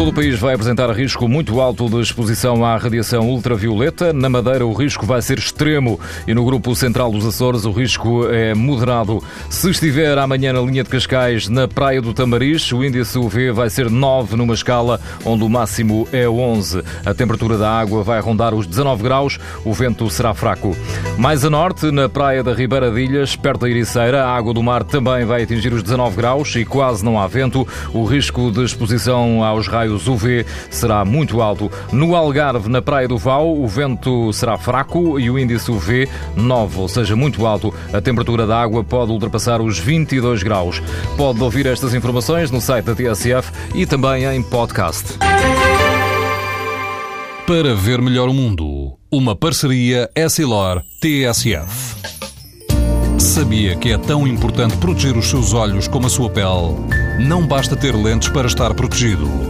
Todo o país vai apresentar risco muito alto de exposição à radiação ultravioleta. Na Madeira, o risco vai ser extremo e no grupo central dos Açores, o risco é moderado. Se estiver amanhã na linha de Cascais, na Praia do Tamariz, o índice UV vai ser 9 numa escala onde o máximo é 11. A temperatura da água vai rondar os 19 graus, o vento será fraco. Mais a norte, na Praia da Ribeira de Ilhas, perto da Ericeira, a água do mar também vai atingir os 19 graus e quase não há vento. O risco de exposição aos raios raios UV será muito alto. No Algarve, na Praia do Val, o vento será fraco e o índice UV 9, ou seja, muito alto. A temperatura da água pode ultrapassar os 22 graus. Pode ouvir estas informações no site da TSF e também em podcast. Para ver melhor o mundo, uma parceria Essilor-TSF. Sabia que é tão importante proteger os seus olhos como a sua pele? Não basta ter lentes para estar protegido.